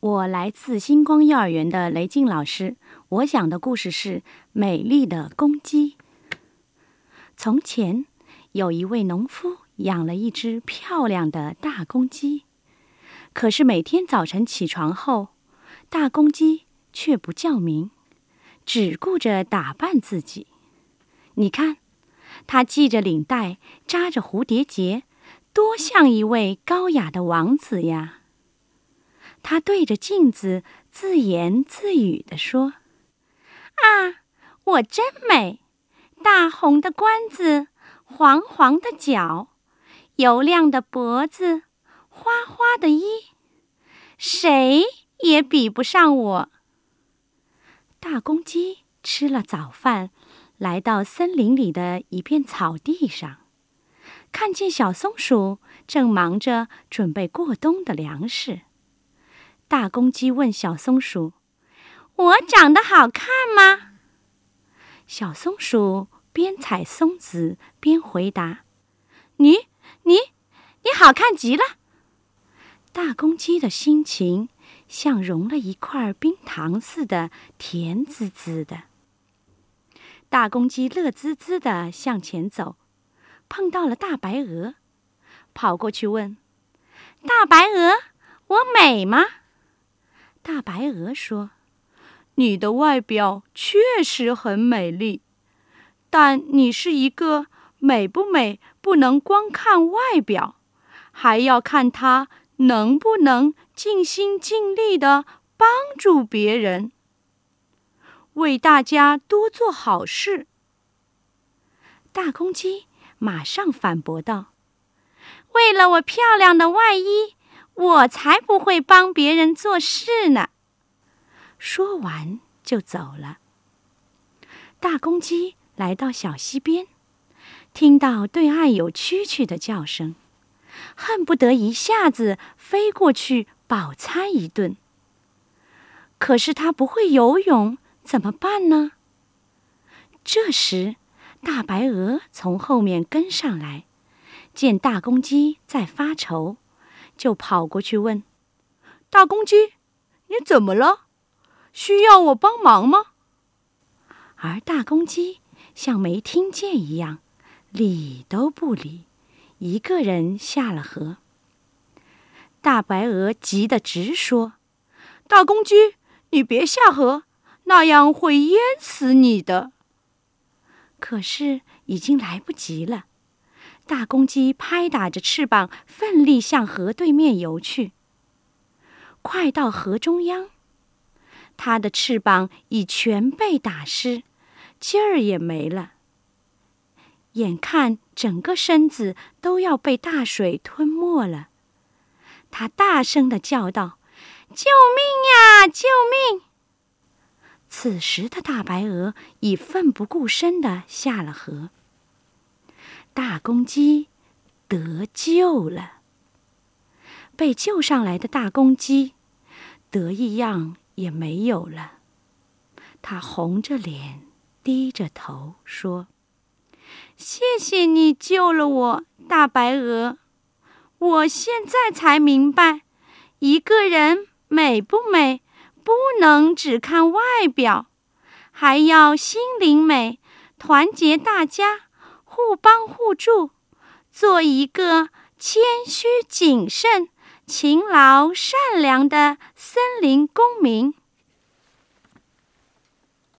我来自星光幼儿园的雷静老师。我讲的故事是《美丽的公鸡》。从前，有一位农夫养了一只漂亮的大公鸡。可是每天早晨起床后，大公鸡却不叫鸣，只顾着打扮自己。你看，它系着领带，扎着蝴蝶结，多像一位高雅的王子呀！他对着镜子自言自语地说：“啊，我真美！大红的冠子，黄黄的脚，油亮的脖子，花花的衣，谁也比不上我。”大公鸡吃了早饭，来到森林里的一片草地上，看见小松鼠正忙着准备过冬的粮食。大公鸡问小松鼠：“我长得好看吗？”小松鼠边采松子边回答：“你、你、你好看极了。”大公鸡的心情像融了一块冰糖似的，甜滋滋的。大公鸡乐滋滋的向前走，碰到了大白鹅，跑过去问：“大白鹅，我美吗？”大白鹅说：“你的外表确实很美丽，但你是一个美不美不能光看外表，还要看它能不能尽心尽力的帮助别人，为大家多做好事。”大公鸡马上反驳道：“为了我漂亮的外衣。”我才不会帮别人做事呢！说完就走了。大公鸡来到小溪边，听到对岸有蛐蛐的叫声，恨不得一下子飞过去饱餐一顿。可是它不会游泳，怎么办呢？这时，大白鹅从后面跟上来，见大公鸡在发愁。就跑过去问：“大公鸡，你怎么了？需要我帮忙吗？”而大公鸡像没听见一样，理都不理，一个人下了河。大白鹅急得直说：“大公鸡，你别下河，那样会淹死你的。”可是已经来不及了。大公鸡拍打着翅膀，奋力向河对面游去。快到河中央，它的翅膀已全被打湿，劲儿也没了。眼看整个身子都要被大水吞没了，它大声的叫道：“救命呀！救命！”此时的大白鹅已奋不顾身的下了河。大公鸡得救了。被救上来的大公鸡得意样也没有了，他红着脸，低着头说：“谢谢你救了我，大白鹅。我现在才明白，一个人美不美，不能只看外表，还要心灵美，团结大家。”互帮互助，做一个谦虚谨慎、勤劳善良的森林公民。